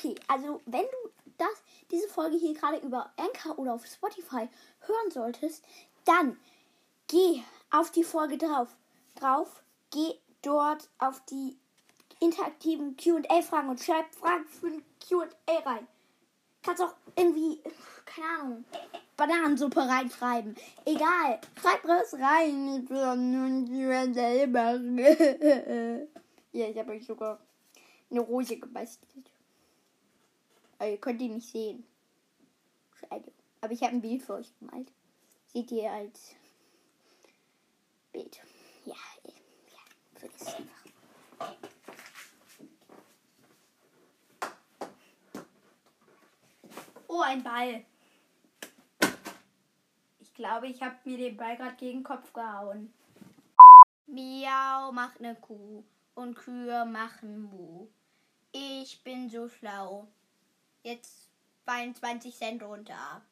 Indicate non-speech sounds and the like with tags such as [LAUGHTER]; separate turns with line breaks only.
Okay, also wenn du das, diese Folge hier gerade über Anchor oder auf Spotify hören solltest, dann geh auf die Folge drauf. Drauf, geh dort auf die interaktiven QA-Fragen und schreib Fragen für ein QA rein. Kannst auch irgendwie, keine Ahnung, Bananensuppe reinschreiben. Egal, schreib was rein. [LAUGHS] ja, ich habe euch sogar eine Rose gebastelt. Aber ihr könnt die nicht sehen. Schade. Aber ich habe ein Bild für euch gemalt. Seht ihr als Bild. Ja, ja, für das einfach. Oh, ein Ball. Ich glaube, ich habe mir den Ball gerade gegen den Kopf gehauen. Miau macht eine Kuh und Kühe machen Mu. Ich bin so schlau. Jetzt fallen 20 Cent runter.